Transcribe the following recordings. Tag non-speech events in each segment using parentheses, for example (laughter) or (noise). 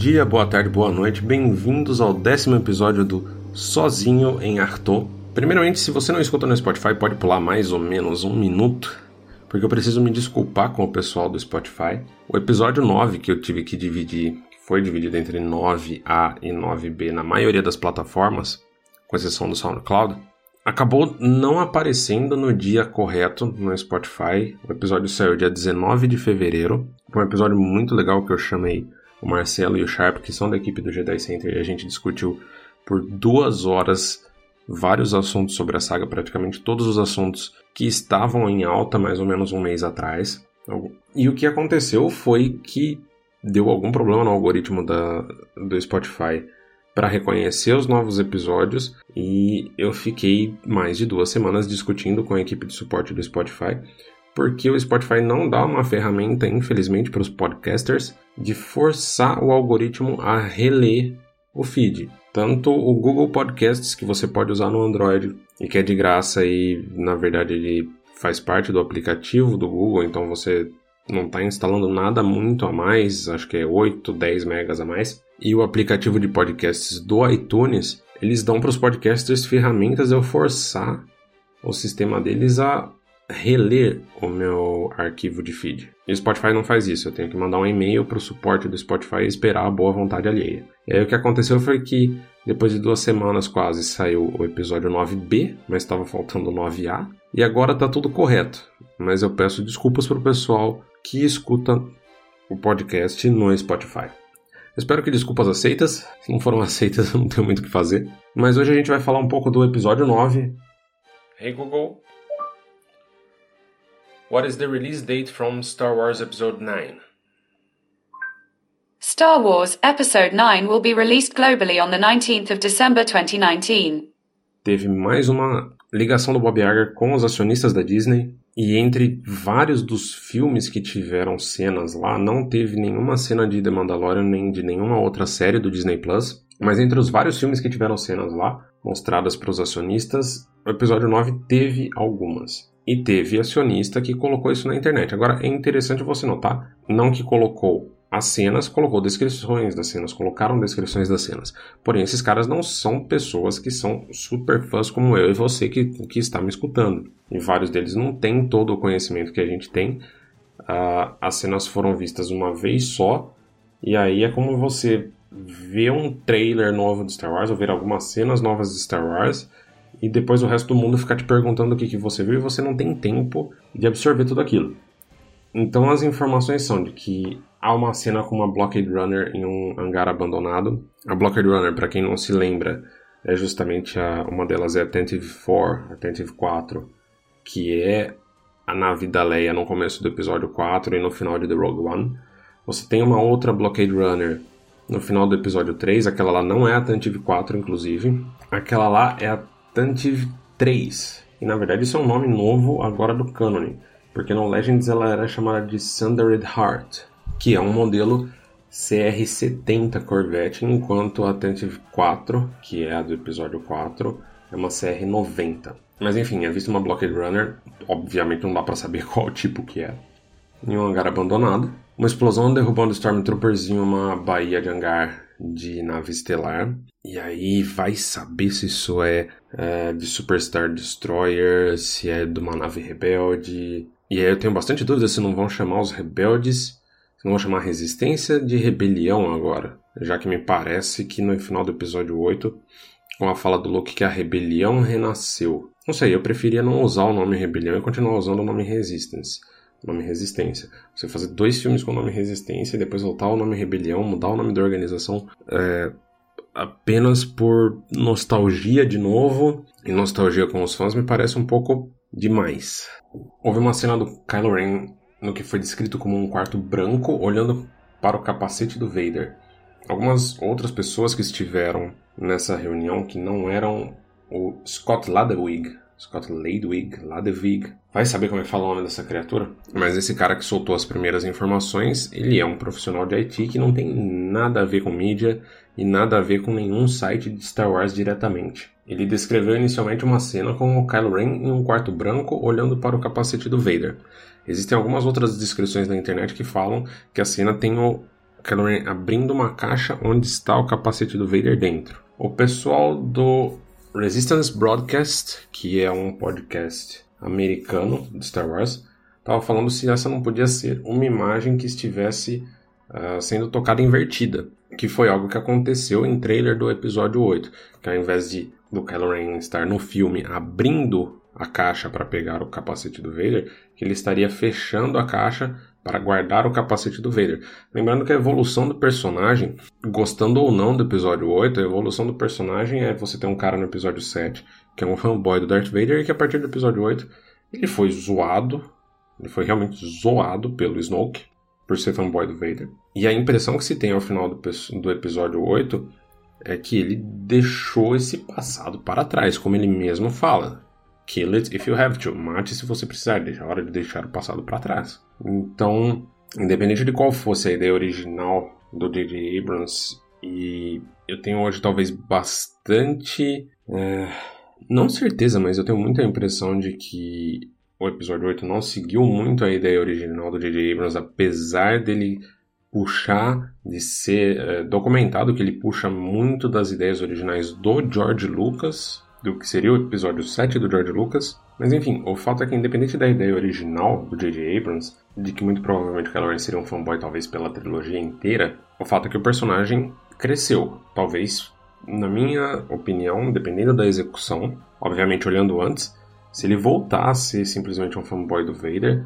Dia, boa tarde, boa noite, bem-vindos ao décimo episódio do Sozinho em Arthur. Primeiramente, se você não escuta no Spotify, pode pular mais ou menos um minuto, porque eu preciso me desculpar com o pessoal do Spotify. O episódio 9 que eu tive que dividir, que foi dividido entre 9A e 9B na maioria das plataformas, com exceção do SoundCloud, acabou não aparecendo no dia correto no Spotify. O episódio saiu dia 19 de fevereiro. Foi um episódio muito legal que eu chamei o Marcelo e o Sharp, que são da equipe do Jedi Center, e a gente discutiu por duas horas vários assuntos sobre a saga, praticamente todos os assuntos que estavam em alta mais ou menos um mês atrás. E o que aconteceu foi que deu algum problema no algoritmo da, do Spotify para reconhecer os novos episódios e eu fiquei mais de duas semanas discutindo com a equipe de suporte do Spotify porque o Spotify não dá uma ferramenta, infelizmente, para os podcasters de forçar o algoritmo a reler o feed. Tanto o Google Podcasts, que você pode usar no Android e que é de graça e, na verdade, ele faz parte do aplicativo do Google, então você não está instalando nada muito a mais, acho que é 8, 10 megas a mais. E o aplicativo de podcasts do iTunes, eles dão para os podcasters ferramentas de eu forçar o sistema deles a reler o meu arquivo de feed. E o Spotify não faz isso, eu tenho que mandar um e-mail para o suporte do Spotify e esperar a boa vontade alheia. E aí o que aconteceu foi que depois de duas semanas quase saiu o episódio 9B, mas estava faltando o 9A, e agora está tudo correto. Mas eu peço desculpas para o pessoal que escuta o podcast no Spotify. espero que desculpas aceitas. Se não foram aceitas, (laughs) eu não tenho muito o que fazer. Mas hoje a gente vai falar um pouco do episódio 9. Hey Google, What is the release date from Star Wars Episode 9? Star Wars Episode 9 will be released globally on the 19th of December 2019. Teve mais uma ligação do Bob Iger com os acionistas da Disney e entre vários dos filmes que tiveram cenas lá, não teve nenhuma cena de The Mandalorian nem de nenhuma outra série do Disney Plus. Mas entre os vários filmes que tiveram cenas lá, mostradas para os acionistas, o episódio 9 teve algumas. E teve acionista que colocou isso na internet. Agora é interessante você notar, não que colocou as cenas, colocou descrições das cenas, colocaram descrições das cenas. Porém, esses caras não são pessoas que são super fãs como eu e você que, que está me escutando. E vários deles não têm todo o conhecimento que a gente tem. Uh, as cenas foram vistas uma vez só, e aí é como você ver um trailer novo de Star Wars, ou ver algumas cenas novas de Star Wars, e depois o resto do mundo ficar te perguntando o que, que você viu e você não tem tempo de absorver tudo aquilo. Então as informações são de que há uma cena com uma Blockade Runner em um hangar abandonado. A Blockade Runner, para quem não se lembra, é justamente a, uma delas é a Attentive 4, Attentive 4, que é a nave da Leia no começo do episódio 4 e no final de The Rogue One. Você tem uma outra Blockade Runner no final do episódio 3, aquela lá não é a Attentive 4, inclusive. Aquela lá é a Tantive 3. E na verdade isso é um nome novo agora do Canon, porque no Legends ela era chamada de Sundered Heart, que é um modelo CR70 Corvette, enquanto a Tantive 4, que é a do episódio 4, é uma CR90. Mas enfim, é visto uma Blockade Runner, obviamente não dá para saber (laughs) qual tipo que é. Em um hangar abandonado, uma explosão derrubando Stormtroopers em uma baía de hangar de nave estelar. E aí vai saber se isso é, é de Superstar Destroyer, se é de uma nave rebelde. E aí eu tenho bastante dúvida se não vão chamar os rebeldes, se não vão chamar a resistência de rebelião agora. Já que me parece que no final do episódio 8, com a fala do Luke que a rebelião renasceu. Não sei, eu preferia não usar o nome rebelião e continuar usando o nome Resistance nome Resistência. Você fazer dois filmes com o nome Resistência e depois voltar ao nome Rebelião, mudar o nome da organização é, apenas por nostalgia de novo e nostalgia com os fãs me parece um pouco demais. Houve uma cena do Kylo Ren no que foi descrito como um quarto branco olhando para o capacete do Vader. algumas outras pessoas que estiveram nessa reunião que não eram o Scott Ladewig, Scott Ladewig, Ladewig, vai saber como é que fala o nome dessa criatura, mas esse cara que soltou as primeiras informações, ele é um profissional de IT que não tem nada a ver com mídia e nada a ver com nenhum site de Star Wars diretamente. Ele descreveu inicialmente uma cena com o Kylo Ren em um quarto branco olhando para o capacete do Vader. Existem algumas outras descrições na internet que falam que a cena tem o Kylo Ren abrindo uma caixa onde está o capacete do Vader dentro. O pessoal do Resistance Broadcast, que é um podcast americano de Star Wars, estava falando se essa não podia ser uma imagem que estivesse uh, sendo tocada invertida, que foi algo que aconteceu em trailer do episódio 8, que ao invés de do Kylo Ren estar no filme abrindo a caixa para pegar o capacete do Vader, ele estaria fechando a caixa para guardar o capacete do Vader. Lembrando que a evolução do personagem, gostando ou não do episódio 8, a evolução do personagem é você ter um cara no episódio 7 que é um (laughs) fanboy do Darth Vader e que a partir do episódio 8 ele foi zoado, ele foi realmente zoado pelo Snoke por ser fanboy do Vader. E a impressão que se tem ao final do, do episódio 8 é que ele deixou esse passado para trás, como ele mesmo fala. Kill it if you have to. Mate se você precisar. A hora de deixar o passado para trás. Então, independente de qual fosse a ideia original do J.J. Abrams, e eu tenho hoje talvez bastante. É, não certeza, mas eu tenho muita impressão de que o episódio 8 não seguiu muito a ideia original do J.J. Abrams, apesar dele puxar, de ser é, documentado que ele puxa muito das ideias originais do George Lucas, do que seria o episódio 7 do George Lucas. Mas enfim, o fato é que independente da ideia original do J.J. Abrams, de que muito provavelmente Kylo seria um fanboy talvez pela trilogia inteira, o fato é que o personagem cresceu. Talvez, na minha opinião, dependendo da execução, obviamente olhando antes, se ele ser simplesmente um fanboy do Vader,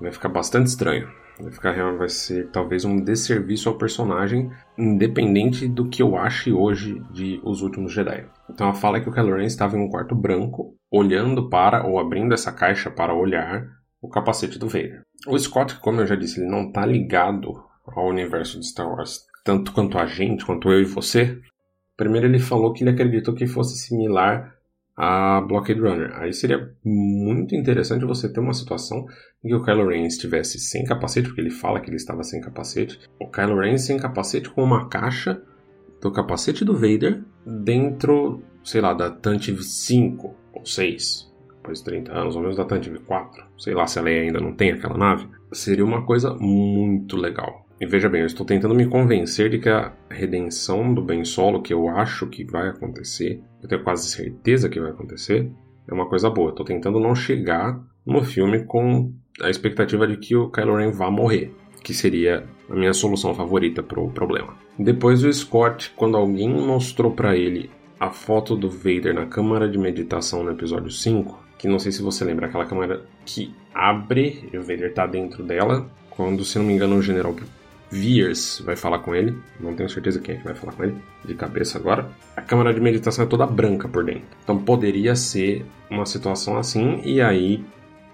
vai ficar bastante estranho. Vai ficar vai ser talvez um desserviço ao personagem, independente do que eu ache hoje de Os Últimos Jedi. Então a fala é que o Kylo estava em um quarto branco, olhando para ou abrindo essa caixa para olhar o capacete do Vader. O Scott, como eu já disse, ele não está ligado ao universo de Star Wars tanto quanto a gente, quanto eu e você. Primeiro ele falou que ele acreditou que fosse similar a Blockade Runner. Aí seria muito interessante você ter uma situação em que o Kylo Ren estivesse sem capacete, porque ele fala que ele estava sem capacete. O Kylo Ren sem capacete com uma caixa do capacete do Vader dentro, sei lá, da Tantive 5 ou 6, depois de 30 anos, ou menos da Tantive 4. Sei lá se a Leia ainda não tem aquela nave. Seria uma coisa muito legal. E veja bem, eu estou tentando me convencer de que a redenção do Ben Solo, que eu acho que vai acontecer, eu tenho quase certeza que vai acontecer, é uma coisa boa. Estou tentando não chegar no filme com a expectativa de que o Kylo Ren vá morrer, que seria a minha solução favorita para o problema. Depois do Scott, quando alguém mostrou para ele a foto do Vader na câmara de meditação no episódio 5, que não sei se você lembra, aquela câmara que abre e o Vader está dentro dela, quando, se não me engano, o general Viers vai falar com ele. Não tenho certeza quem é que vai falar com ele de cabeça agora. A câmara de meditação é toda branca por dentro. Então poderia ser uma situação assim, e aí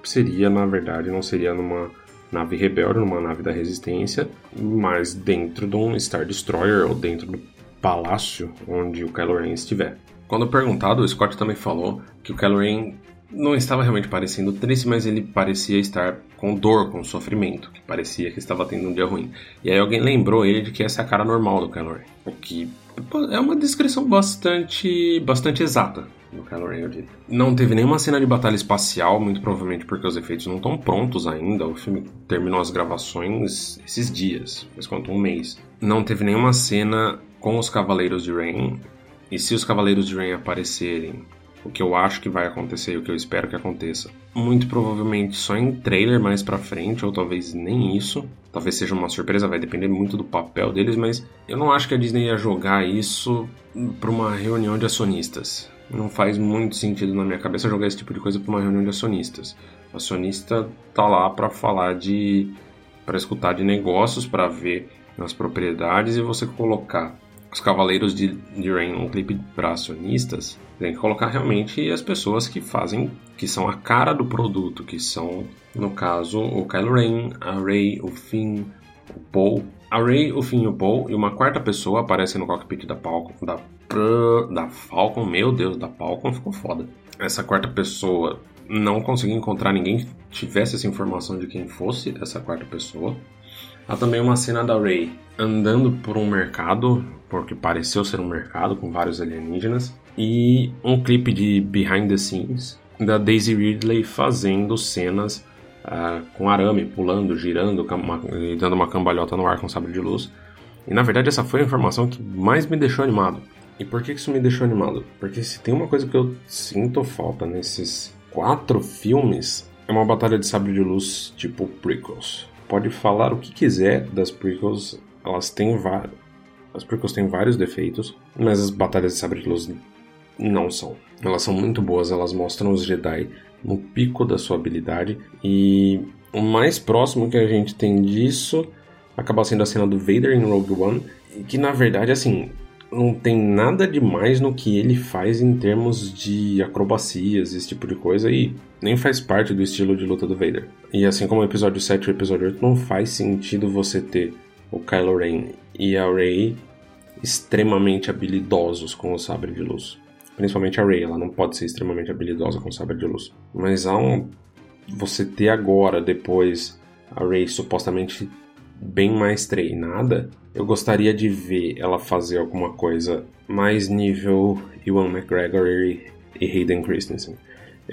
seria, na verdade, não seria numa nave rebelde, numa nave da resistência, mas dentro de um Star Destroyer ou dentro do palácio onde o Kylo Ren estiver. Quando perguntado, o Scott também falou que o Kylo Ren não estava realmente parecendo triste, mas ele parecia estar com dor, com sofrimento, que parecia que estava tendo um dia ruim. E aí alguém lembrou ele de que essa é a cara normal do Ren, o que é uma descrição bastante, bastante exata do Kylo Ren, eu diria. Não teve nenhuma cena de batalha espacial, muito provavelmente porque os efeitos não estão prontos ainda. O filme terminou as gravações esses dias, faz quanto um mês. Não teve nenhuma cena com os Cavaleiros de Rain. E se os Cavaleiros de Rain aparecerem o que eu acho que vai acontecer e o que eu espero que aconteça. Muito provavelmente só em trailer mais pra frente, ou talvez nem isso. Talvez seja uma surpresa, vai depender muito do papel deles, mas eu não acho que a Disney ia jogar isso pra uma reunião de acionistas. Não faz muito sentido na minha cabeça jogar esse tipo de coisa pra uma reunião de acionistas. O acionista tá lá para falar de. para escutar de negócios, para ver as propriedades e você colocar os Cavaleiros de, de Rain um clipe para acionistas, tem que colocar realmente as pessoas que fazem, que são a cara do produto, que são, no caso, o Kylo Ren, a Rey, o Finn, o Paul, A Rey, o Finn e o Paul e uma quarta pessoa aparecem no cockpit da Falcon, da, da Falcon, meu Deus, da Falcon ficou foda. Essa quarta pessoa não consegui encontrar ninguém que tivesse essa informação de quem fosse essa quarta pessoa. Há também uma cena da Rey andando por um mercado, porque pareceu ser um mercado com vários alienígenas, e um clipe de behind the scenes da Daisy Ridley fazendo cenas uh, com arame, pulando, girando e dando uma cambalhota no ar com sabre de luz. E na verdade essa foi a informação que mais me deixou animado. E por que isso me deixou animado? Porque se tem uma coisa que eu sinto falta nesses quatro filmes, é uma batalha de sabre de luz tipo prequels. Pode falar o que quiser das prequels, elas têm vários. As prequels têm vários defeitos, mas as batalhas de sabre de luz não são. Elas são muito boas, elas mostram os Jedi no pico da sua habilidade e o mais próximo que a gente tem disso acaba sendo a cena do Vader em Rogue One, que na verdade assim, não tem nada demais no que ele faz em termos de acrobacias, esse tipo de coisa, e nem faz parte do estilo de luta do Vader. E assim como o episódio 7 e o episódio 8, não faz sentido você ter o Kylo Ren e a Rey extremamente habilidosos com o sabre de luz. Principalmente a Rey, ela não pode ser extremamente habilidosa com o sabre de luz. Mas há um. Você ter agora, depois, a Rey supostamente bem mais treinada, eu gostaria de ver ela fazer alguma coisa mais nível Ewan McGregor e, e Hayden Christensen.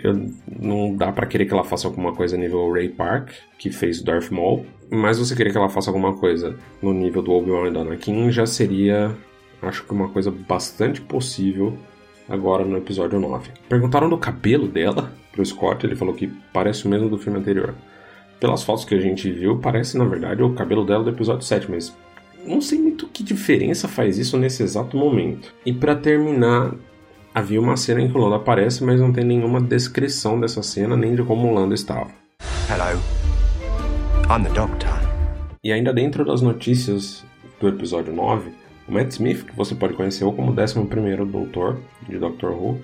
Eu, não dá para querer que ela faça alguma coisa nível Ray Park, que fez Darth Maul, mas você querer que ela faça alguma coisa no nível do Obi-Wan e do Anakin já seria, acho que uma coisa bastante possível agora no episódio 9. Perguntaram do cabelo dela (laughs) pro Scott, ele falou que parece o mesmo do filme anterior pelas fotos que a gente viu, parece na verdade o cabelo dela do episódio 7, mas não sei muito que diferença faz isso nesse exato momento. E para terminar, havia uma cena em que o Lando aparece, mas não tem nenhuma descrição dessa cena nem de como o Lando estava. Hello. I'm the Doctor. E ainda dentro das notícias do episódio 9, o Matt Smith, que você pode conhecer ou como o 11º Doutor de Doctor Who,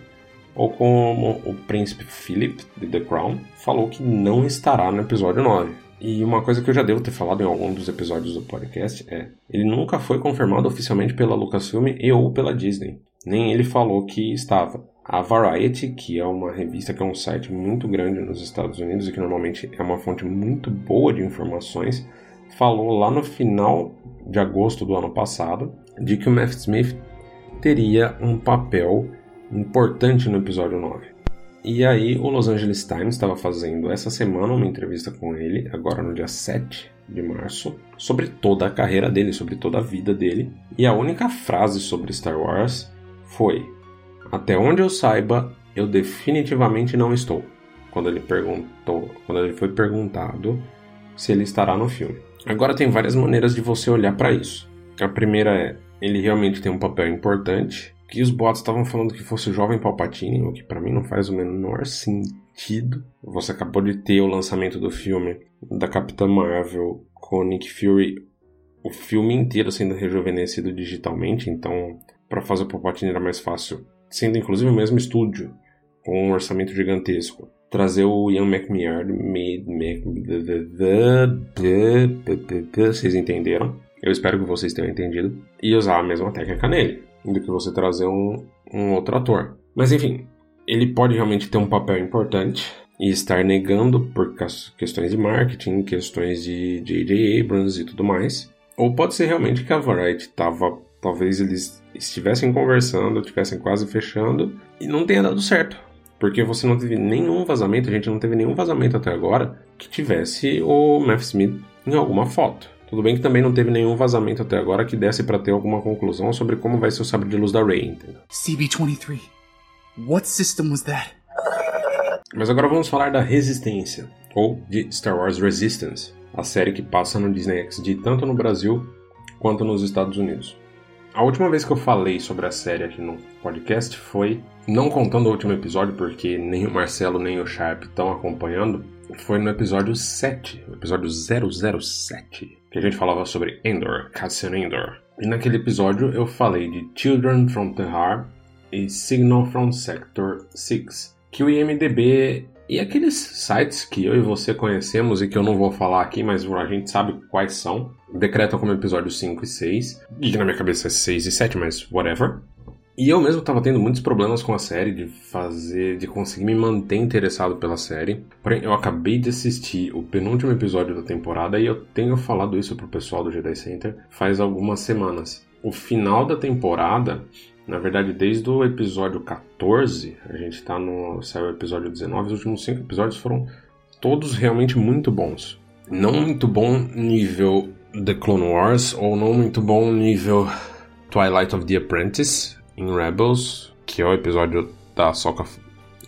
ou como o príncipe Philip de The Crown falou que não estará no episódio 9. E uma coisa que eu já devo ter falado em algum dos episódios do podcast é: ele nunca foi confirmado oficialmente pela Lucasfilm e ou pela Disney. Nem ele falou que estava. A Variety, que é uma revista que é um site muito grande nos Estados Unidos e que normalmente é uma fonte muito boa de informações, falou lá no final de agosto do ano passado de que o Matt Smith teria um papel importante no episódio 9. E aí, o Los Angeles Times estava fazendo essa semana uma entrevista com ele, agora no dia 7 de março, sobre toda a carreira dele, sobre toda a vida dele. E a única frase sobre Star Wars foi: Até onde eu saiba, eu definitivamente não estou. Quando ele perguntou, quando ele foi perguntado se ele estará no filme. Agora tem várias maneiras de você olhar para isso. A primeira é, ele realmente tem um papel importante que os boatos estavam falando que fosse o jovem Palpatine, o que para mim não faz o menor sentido. Você acabou de ter o lançamento do filme da Capitã Marvel com Nick Fury, o filme inteiro sendo rejuvenescido digitalmente, então para fazer o Palpatine era mais fácil, sendo inclusive o mesmo estúdio, com um orçamento gigantesco. Trazer o Ian McMahon, vocês entenderam? Eu espero que vocês tenham entendido. E usar a mesma técnica nele do que você trazer um, um outro ator. Mas enfim, ele pode realmente ter um papel importante e estar negando por questões de marketing, questões de J.J. Abrams e tudo mais. Ou pode ser realmente que a Variety estava, talvez eles estivessem conversando, estivessem quase fechando e não tenha dado certo. Porque você não teve nenhum vazamento, a gente não teve nenhum vazamento até agora que tivesse o Matt Smith em alguma foto. Tudo bem que também não teve nenhum vazamento até agora que desse para ter alguma conclusão sobre como vai ser o sabre de luz da Rey, entendeu? CB-23. What system was that? Mas agora vamos falar da Resistência, ou de Star Wars Resistance, a série que passa no Disney XD tanto no Brasil quanto nos Estados Unidos. A última vez que eu falei sobre a série aqui no podcast foi, não contando o último episódio, porque nem o Marcelo nem o Sharp estão acompanhando, foi no episódio 7, o episódio 007, que a gente falava sobre Endor, Cassian Endor. E naquele episódio eu falei de Children from Tehar e Signal from Sector 6, que o IMDB E aqueles sites que eu e você conhecemos e que eu não vou falar aqui, mas a gente sabe quais são, decretam como episódio 5 e 6, e que na minha cabeça é 6 e 7, mas whatever. E eu mesmo estava tendo muitos problemas com a série, de fazer, de conseguir me manter interessado pela série. Porém, eu acabei de assistir o penúltimo episódio da temporada e eu tenho falado isso pro pessoal do Jedi Center faz algumas semanas. O final da temporada, na verdade, desde o episódio 14, a gente tá no. saiu o episódio 19, os últimos cinco episódios foram todos realmente muito bons. Não muito bom nível The Clone Wars, ou não muito bom nível Twilight of the Apprentice, em Rebels, que é o episódio da Sokka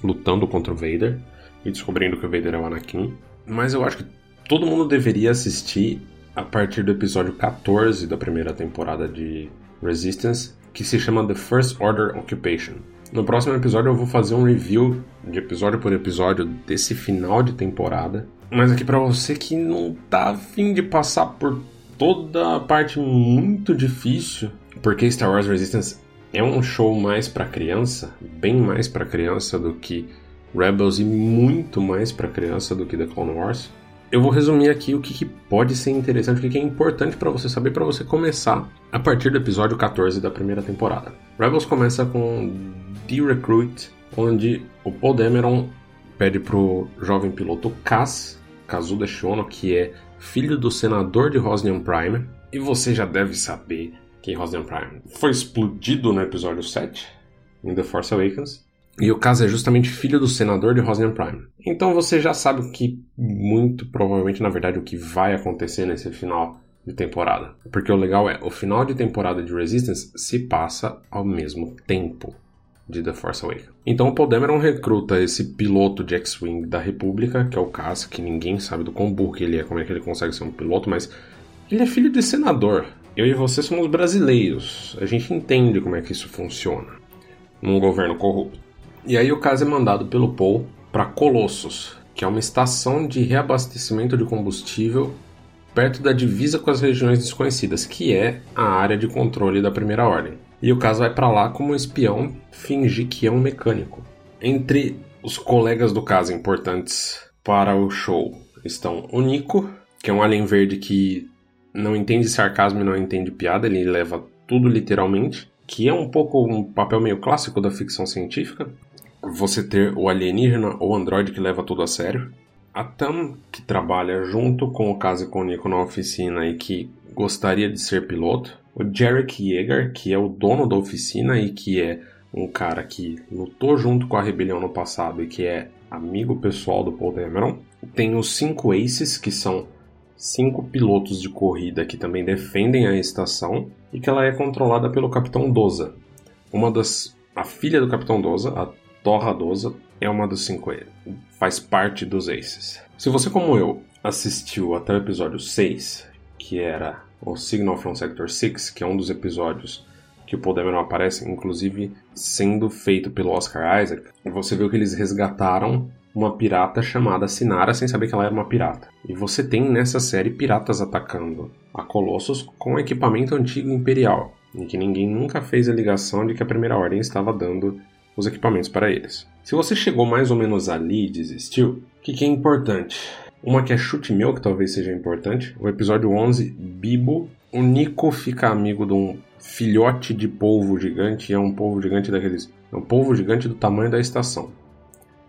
lutando contra o Vader e descobrindo que o Vader é o Anakin. Mas eu acho que todo mundo deveria assistir a partir do episódio 14 da primeira temporada de Resistance, que se chama The First Order Occupation. No próximo episódio eu vou fazer um review de episódio por episódio desse final de temporada. Mas aqui para você que não tá afim de passar por toda a parte muito difícil, porque Star Wars Resistance é um show mais para criança, bem mais para criança do que Rebels e muito mais para criança do que The Clone Wars. Eu vou resumir aqui o que, que pode ser interessante, o que, que é importante para você saber para você começar a partir do episódio 14 da primeira temporada. Rebels começa com The Recruit, onde o Paul Dameron pede pro jovem piloto Kaz, Kazuda Shono, que é filho do senador de Rosnian Prime, e você já deve saber que Rosnian Prime foi explodido no episódio 7, em The Force Awakens. E o caso é justamente filho do senador de Rosnian Prime. Então você já sabe o que, muito provavelmente, na verdade, o que vai acontecer nesse final de temporada. Porque o legal é, o final de temporada de Resistance se passa ao mesmo tempo de The Force Awakens. Então o Paul recruta esse piloto de X-Wing da República, que é o Cass, que ninguém sabe do quão burro ele é, como é que ele consegue ser um piloto, mas ele é filho de senador. Eu e você somos brasileiros. A gente entende como é que isso funciona num governo corrupto. E aí o caso é mandado pelo Paul para Colossus, que é uma estação de reabastecimento de combustível perto da divisa com as regiões desconhecidas, que é a área de controle da Primeira Ordem. E o caso vai para lá como espião fingir que é um mecânico. Entre os colegas do caso importantes para o show estão o Nico, que é um alien verde que não entende sarcasmo e não entende piada, ele leva tudo literalmente, que é um pouco um papel meio clássico da ficção científica. Você ter o alienígena ou androide que leva tudo a sério. A Tam, que trabalha junto com o Kazi Nico na oficina e que gostaria de ser piloto. O Jarek Yeager, que é o dono da oficina e que é um cara que lutou junto com a rebelião no passado e que é amigo pessoal do Paul Dameron. Tem os cinco Aces, que são cinco pilotos de corrida que também defendem a estação e que ela é controlada pelo Capitão Doza. Uma das a filha do Capitão Doza, a Torra Doza, é uma dos cinco faz parte dos Aces. Se você como eu assistiu até o episódio 6, que era o Signal from Sector 6, que é um dos episódios que o Paul aparece, inclusive sendo feito pelo Oscar Isaac, você viu que eles resgataram uma pirata chamada Sinara sem saber que ela era uma pirata. E você tem nessa série piratas atacando a Colossus com equipamento antigo imperial, em que ninguém nunca fez a ligação de que a Primeira Ordem estava dando os equipamentos para eles. Se você chegou mais ou menos ali e desistiu, o que, que é importante? Uma que é chute meu, que talvez seja importante, o episódio 11, Bibo. O Nico fica amigo de um filhote de polvo gigante, e é um polvo gigante daqueles. É um polvo gigante do tamanho da estação.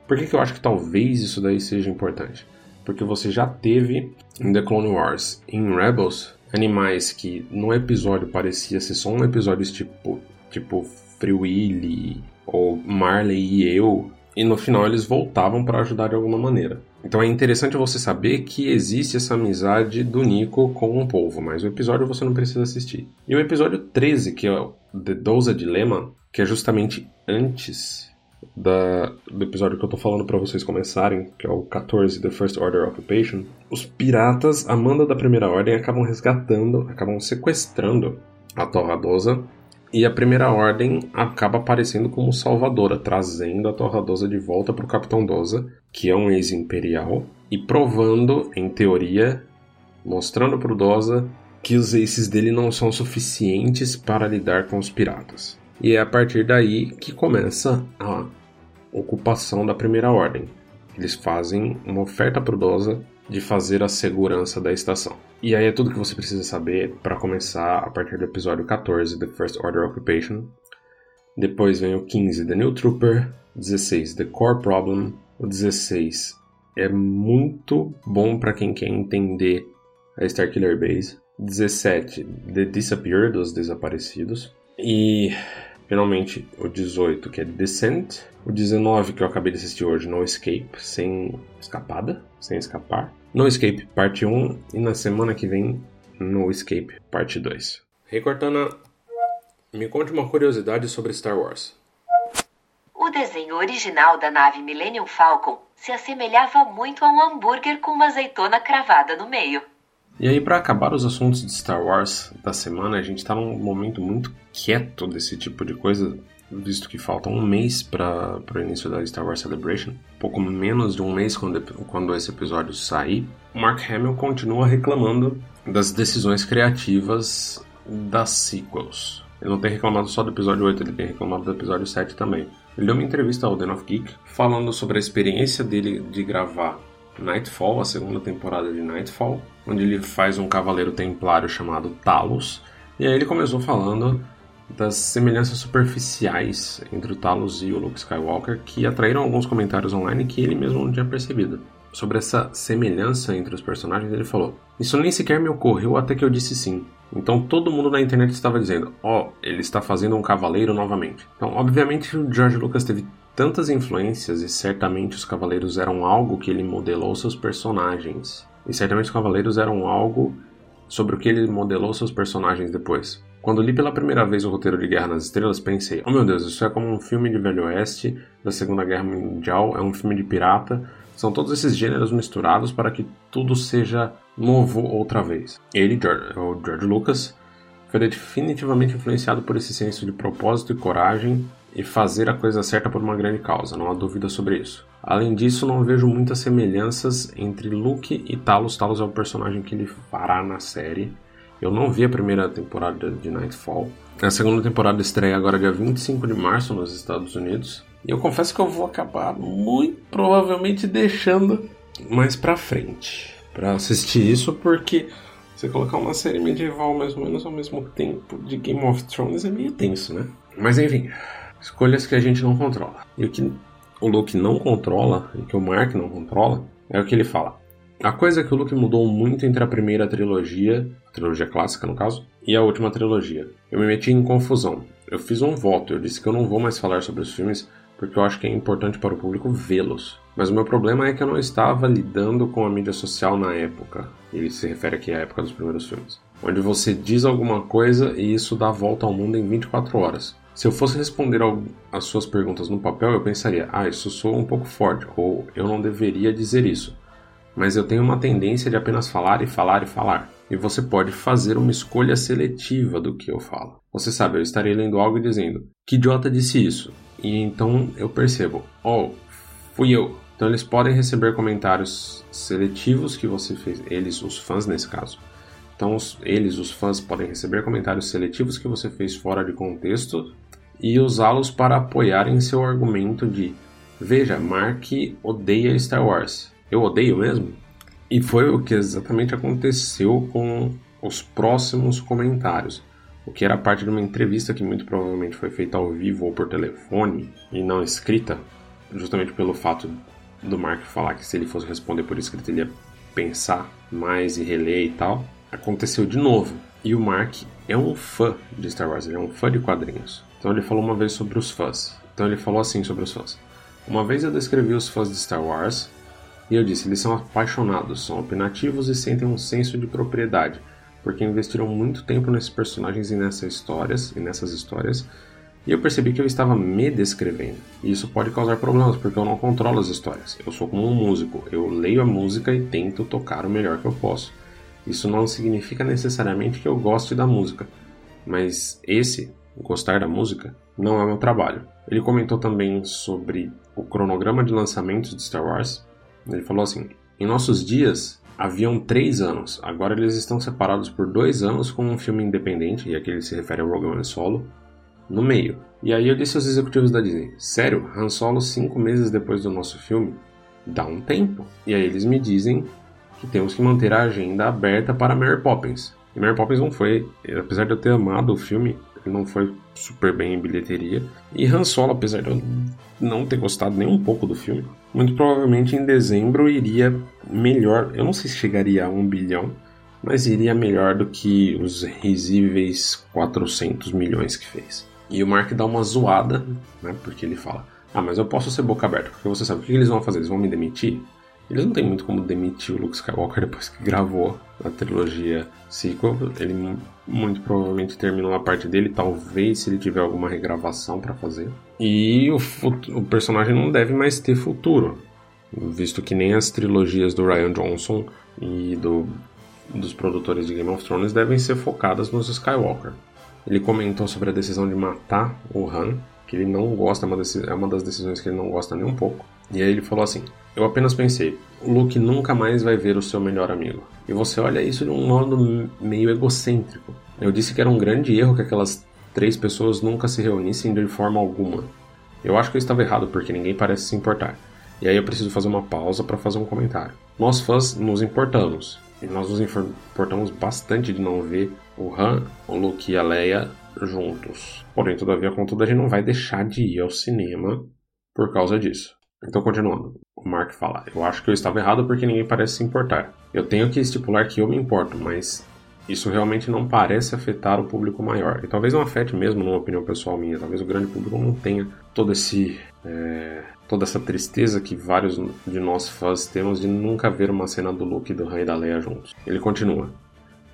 Por que, que eu acho que talvez isso daí seja importante? Porque você já teve em The Clone Wars, em Rebels, animais que no episódio parecia ser só um episódio tipo, tipo Free Willy ou Marley e eu, e no final eles voltavam para ajudar de alguma maneira. Então é interessante você saber que existe essa amizade do Nico com o povo, mas o episódio você não precisa assistir. E o episódio 13, que é o The Doza Dilemma, que é justamente antes da, do episódio que eu tô falando para vocês começarem, que é o 14, The First Order Occupation, os piratas, a manda da Primeira Ordem, acabam resgatando, acabam sequestrando a Torradosa e a Primeira Ordem acaba aparecendo como salvadora, trazendo a Torradosa de volta para o Capitão Doza, que é um ex-imperial, e provando, em teoria, mostrando para o Doza que os aces dele não são suficientes para lidar com os piratas. E é a partir daí que começa a ocupação da Primeira Ordem. Eles fazem uma oferta prudosa de fazer a segurança da estação. E aí é tudo que você precisa saber para começar a partir do episódio 14, The First Order Occupation. Depois vem o 15, The New Trooper. 16, The Core Problem. O 16 é muito bom para quem quer entender a Starkiller Base. 17, The Disappear, dos desaparecidos. E finalmente o 18, que é Descent. O 19, que eu acabei de assistir hoje, No Escape, sem escapada, sem escapar. No Escape, parte 1. E na semana que vem, No Escape, parte 2. Hey Cortana, me conte uma curiosidade sobre Star Wars. O desenho original da nave Millennium Falcon se assemelhava muito a um hambúrguer com uma azeitona cravada no meio. E aí, para acabar os assuntos de Star Wars da semana, a gente tá num momento muito quieto desse tipo de coisa, visto que falta um mês para o início da Star Wars Celebration, pouco menos de um mês quando, quando esse episódio sair. Mark Hamill continua reclamando das decisões criativas das sequels. Ele não tem reclamado só do episódio 8, ele tem reclamado do episódio 7 também. Ele deu uma entrevista ao Den of Geek falando sobre a experiência dele de gravar Nightfall, a segunda temporada de Nightfall, onde ele faz um cavaleiro templário chamado Talos. E aí ele começou falando das semelhanças superficiais entre o Talos e o Luke Skywalker que atraíram alguns comentários online que ele mesmo não tinha percebido. Sobre essa semelhança entre os personagens, ele falou: Isso nem sequer me ocorreu até que eu disse sim. Então todo mundo na internet estava dizendo: Ó, oh, ele está fazendo um cavaleiro novamente. Então, obviamente, o George Lucas teve tantas influências e certamente os cavaleiros eram algo que ele modelou seus personagens. E certamente os cavaleiros eram algo sobre o que ele modelou seus personagens depois. Quando li pela primeira vez o roteiro de Guerra nas Estrelas, pensei: oh meu Deus, isso é como um filme de Velho Oeste, da Segunda Guerra Mundial, é um filme de pirata. São todos esses gêneros misturados para que tudo seja novo outra vez. Ele, o George Lucas, foi definitivamente influenciado por esse senso de propósito e coragem e fazer a coisa certa por uma grande causa, não há dúvida sobre isso. Além disso, não vejo muitas semelhanças entre Luke e Talos. Talos é o personagem que ele fará na série. Eu não vi a primeira temporada de Nightfall. A segunda temporada estreia agora dia 25 de março nos Estados Unidos. E eu confesso que eu vou acabar muito provavelmente deixando mais pra frente para assistir isso, porque você colocar uma série medieval mais ou menos ao mesmo tempo de Game of Thrones é meio tenso, né? Mas enfim, Escolhas que a gente não controla. E o que o Luke não controla, e que o Mark não controla, é o que ele fala. A coisa que o Luke mudou muito entre a primeira trilogia, a trilogia clássica no caso, e a última trilogia. Eu me meti em confusão. Eu fiz um voto, eu disse que eu não vou mais falar sobre os filmes porque eu acho que é importante para o público vê-los. Mas o meu problema é que eu não estava lidando com a mídia social na época. Ele se refere aqui à época dos primeiros filmes. Onde você diz alguma coisa e isso dá volta ao mundo em 24 horas. Se eu fosse responder às suas perguntas no papel, eu pensaria: ah, isso soa um pouco forte, ou eu não deveria dizer isso. Mas eu tenho uma tendência de apenas falar e falar e falar. E você pode fazer uma escolha seletiva do que eu falo. Você sabe, eu estarei lendo algo e dizendo: que idiota disse isso? E então eu percebo: oh, fui eu. Então eles podem receber comentários seletivos que você fez, eles, os fãs nesse caso. Então eles, os fãs, podem receber comentários seletivos que você fez fora de contexto e usá-los para apoiarem seu argumento de veja, Mark odeia Star Wars. Eu odeio mesmo? E foi o que exatamente aconteceu com os próximos comentários. O que era parte de uma entrevista que muito provavelmente foi feita ao vivo ou por telefone e não escrita, justamente pelo fato do Mark falar que se ele fosse responder por escrito ele ia pensar mais e reler e tal. Aconteceu de novo. E o Mark é um fã de Star Wars, ele é um fã de quadrinhos. Então ele falou uma vez sobre os fãs. Então ele falou assim sobre os fãs. Uma vez eu descrevi os fãs de Star Wars e eu disse: eles são apaixonados, são opinativos e sentem um senso de propriedade, porque investiram muito tempo nesses personagens e nessas histórias e nessas histórias. E eu percebi que eu estava me descrevendo. E isso pode causar problemas, porque eu não controlo as histórias. Eu sou como um músico, eu leio a música e tento tocar o melhor que eu posso. Isso não significa necessariamente que eu goste da música, mas esse gostar da música, não é meu trabalho. Ele comentou também sobre o cronograma de lançamentos de Star Wars. Ele falou assim: Em nossos dias haviam três anos, agora eles estão separados por dois anos com um filme independente, e aqui ele se refere a Rogue One Solo, no meio. E aí eu disse aos executivos da Disney: Sério, Han Solo cinco meses depois do nosso filme? dá um tempo. E aí eles me dizem que temos que manter a agenda aberta para Mary Poppins. E Mary Poppins não foi, apesar de eu ter amado o filme, não foi super bem em bilheteria. E Han Solo, apesar de eu não ter gostado nem um pouco do filme, muito provavelmente em dezembro iria melhor. Eu não sei se chegaria a um bilhão, mas iria melhor do que os risíveis 400 milhões que fez. E o Mark dá uma zoada, né? Porque ele fala: Ah, mas eu posso ser boca aberta, porque você sabe o que eles vão fazer? Eles vão me demitir? Eles não tem muito como demitir o Luke Skywalker depois que gravou a trilogia sequel. Ele muito provavelmente terminou a parte dele, talvez se ele tiver alguma regravação para fazer. E o, o, personagem não deve mais ter futuro, visto que nem as trilogias do Ryan Johnson e do, dos produtores de Game of Thrones devem ser focadas nos Skywalker. Ele comentou sobre a decisão de matar o Han, que ele não gosta, é uma, é uma das decisões que ele não gosta nem um pouco. E aí ele falou assim: Eu apenas pensei, o Luke nunca mais vai ver o seu melhor amigo. E você olha isso de um modo meio egocêntrico. Eu disse que era um grande erro que aquelas três pessoas nunca se reunissem de forma alguma. Eu acho que eu estava errado porque ninguém parece se importar. E aí eu preciso fazer uma pausa para fazer um comentário. Nós fãs nos importamos. E nós nos importamos bastante de não ver o Han, o Luke e a Leia juntos. Porém, todavia, contudo, a gente não vai deixar de ir ao cinema por causa disso. Então, continuando, o Mark fala: Eu acho que eu estava errado porque ninguém parece se importar. Eu tenho que estipular que eu me importo, mas isso realmente não parece afetar o público maior. E talvez não afete mesmo, numa opinião pessoal minha. Talvez o grande público não tenha todo esse. É, toda essa tristeza que vários de nós fãs temos de nunca ver uma cena do Luke, do Han e da Leia juntos. Ele continua.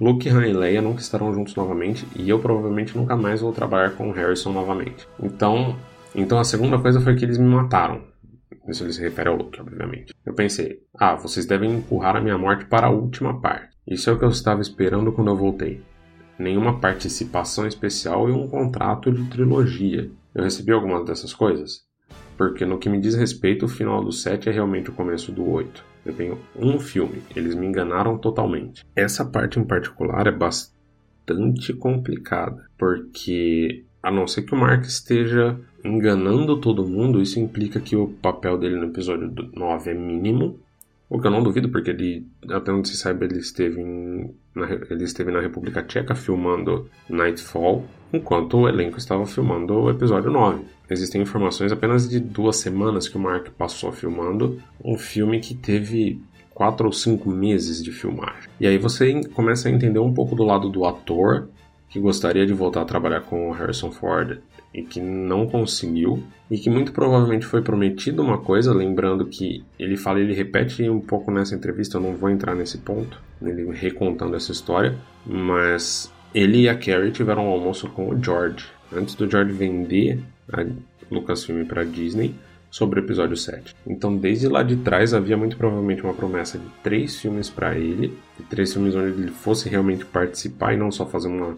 Luke, Han e Leia nunca estarão juntos novamente e eu provavelmente nunca mais vou trabalhar com Harrison novamente. Então, então a segunda coisa foi que eles me mataram. Isso ele se refere ao Luke, obviamente. Eu pensei, ah, vocês devem empurrar a minha morte para a última parte. Isso é o que eu estava esperando quando eu voltei. Nenhuma participação especial e um contrato de trilogia. Eu recebi algumas dessas coisas? Porque no que me diz respeito, o final do 7 é realmente o começo do 8. Eu tenho um filme, eles me enganaram totalmente. Essa parte em particular é bastante complicada, porque a não ser que o Mark esteja enganando todo mundo, isso implica que o papel dele no episódio 9 é mínimo. O que eu não duvido, porque ele, até onde se saiba, ele esteve, em, na, ele esteve na República Tcheca filmando Nightfall, enquanto o elenco estava filmando o episódio 9. Existem informações apenas de duas semanas que o Mark passou filmando um filme que teve quatro ou cinco meses de filmagem. E aí você começa a entender um pouco do lado do ator que gostaria de voltar a trabalhar com Harrison Ford e que não conseguiu e que muito provavelmente foi prometido uma coisa, lembrando que ele fala, ele repete um pouco nessa entrevista, eu não vou entrar nesse ponto, ele recontando essa história, mas ele e a Carrie tiveram um almoço com o George antes do George vender a Lucasfilm para Disney sobre o episódio 7. Então, desde lá de trás havia muito provavelmente uma promessa de três filmes para ele, e três filmes onde ele fosse realmente participar e não só fazer uma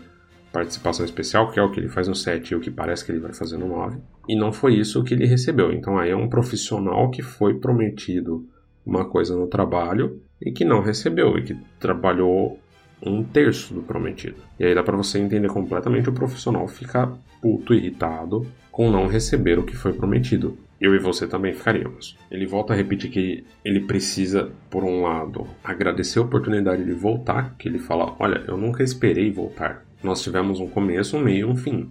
participação especial, que é o que ele faz no 7 e o que parece que ele vai fazer no 9. E não foi isso que ele recebeu. Então aí é um profissional que foi prometido uma coisa no trabalho e que não recebeu e que trabalhou um terço do prometido. E aí dá para você entender completamente o profissional ficar puto, irritado com não receber o que foi prometido. Eu e você também ficaríamos. Ele volta a repetir que ele precisa, por um lado, agradecer a oportunidade de voltar, que ele fala: "Olha, eu nunca esperei voltar. Nós tivemos um começo, um meio e um fim.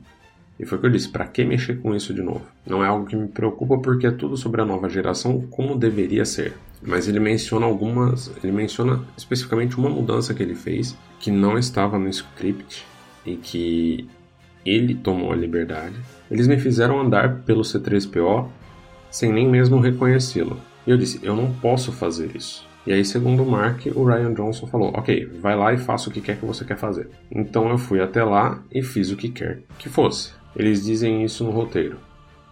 E foi o que eu disse, para que mexer com isso de novo? Não é algo que me preocupa porque é tudo sobre a nova geração como deveria ser. Mas ele menciona algumas, ele menciona especificamente uma mudança que ele fez que não estava no script e que ele tomou a liberdade. Eles me fizeram andar pelo C3PO sem nem mesmo reconhecê-lo. E eu disse, eu não posso fazer isso. E aí, segundo o Mark, o Ryan Johnson falou: Ok, vai lá e faça o que quer que você quer fazer. Então eu fui até lá e fiz o que quer que fosse. Eles dizem isso no roteiro.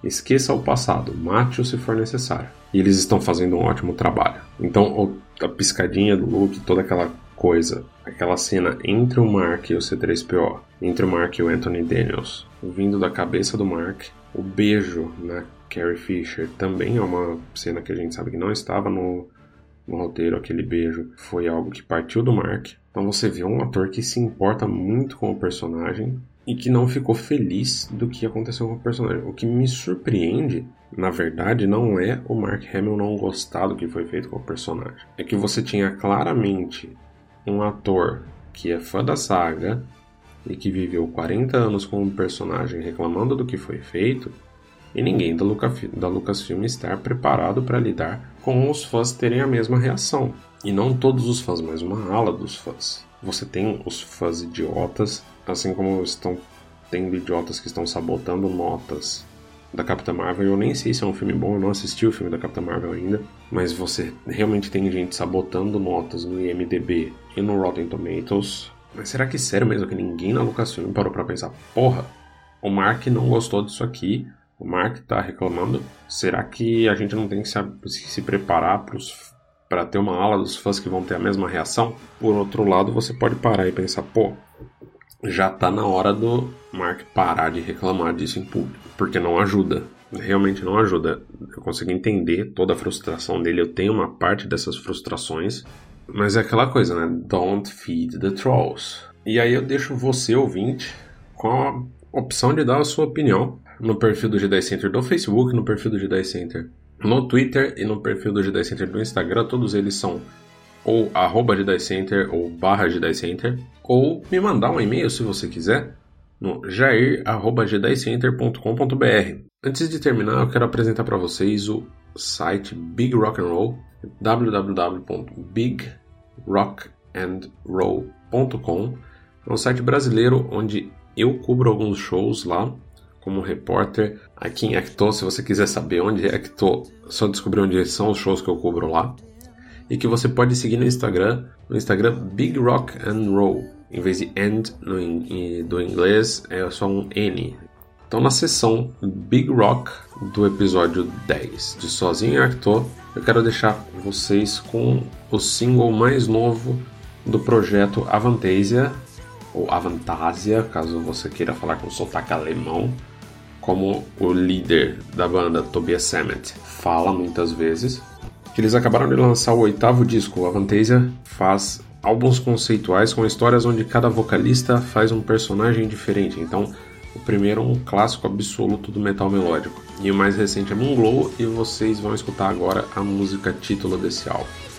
Esqueça o passado, mate-o se for necessário. E eles estão fazendo um ótimo trabalho. Então, a piscadinha do Luke, toda aquela coisa, aquela cena entre o Mark e o C3PO, entre o Mark e o Anthony Daniels, vindo da cabeça do Mark, o beijo na Carrie Fisher também é uma cena que a gente sabe que não estava no, no roteiro, aquele beijo foi algo que partiu do Mark. Então você vê um ator que se importa muito com o personagem. e que não ficou feliz do que aconteceu com o personagem. O que me surpreende, na verdade, não é o Mark Hamill não gostar do que foi feito com o personagem. É que você tinha claramente um ator que é fã da saga e que viveu 40 anos com um personagem reclamando do que foi feito, e ninguém da, Luca, da Lucasfilm estar preparado para lidar com os fãs terem a mesma reação. E não todos os fãs, mas uma ala dos fãs. Você tem os fãs idiotas, assim como estão tendo idiotas que estão sabotando notas da Capitã Marvel. Eu nem sei se é um filme bom, eu não assisti o filme da Capitã Marvel ainda, mas você realmente tem gente sabotando notas no IMDb e no Rotten Tomatoes. Mas será que é sério mesmo que ninguém na Lucasfilm parou para pensar, porra, o Mark não gostou disso aqui, o Mark tá reclamando. Será que a gente não tem que se, se preparar para ter uma ala dos fãs que vão ter a mesma reação? Por outro lado, você pode parar e pensar, pô, já tá na hora do Mark parar de reclamar disso em público, porque não ajuda. Realmente não ajuda. Eu consigo entender toda a frustração dele, eu tenho uma parte dessas frustrações, mas é aquela coisa, né? Don't feed the trolls. E aí eu deixo você, ouvinte, com a opção de dar a sua opinião no perfil do G10 Center do Facebook, no perfil do G10 Center no Twitter e no perfil do G10 Center do Instagram. Todos eles são ou arroba G10 Center ou barra G10 Center. Ou me mandar um e-mail se você quiser no jair.g10center.com.br. Antes de terminar, eu quero apresentar para vocês o site Big Rock and Roll, www.bigrockandroll.com. É um site brasileiro onde eu cubro alguns shows lá como repórter aqui em Acto. Se você quiser saber onde é Acto, só descobrir onde são os shows que eu cubro lá. E que você pode seguir no Instagram, no Instagram Big Rock and Roll. Em vez de and no, in, do inglês, é só um N. Então, na sessão Big Rock do episódio 10 de Sozinho em Acto, eu quero deixar vocês com o single mais novo do projeto Avantasia, ou Avantasia, caso você queira falar com sotaque alemão, como o líder da banda, Tobias Sammet, fala muitas vezes, eles acabaram de lançar o oitavo disco. A Avantasia faz álbuns conceituais com histórias onde cada vocalista faz um personagem diferente. Então, o primeiro é um clássico absoluto do metal melódico. E o mais recente é Moonglow, e vocês vão escutar agora a música título desse álbum.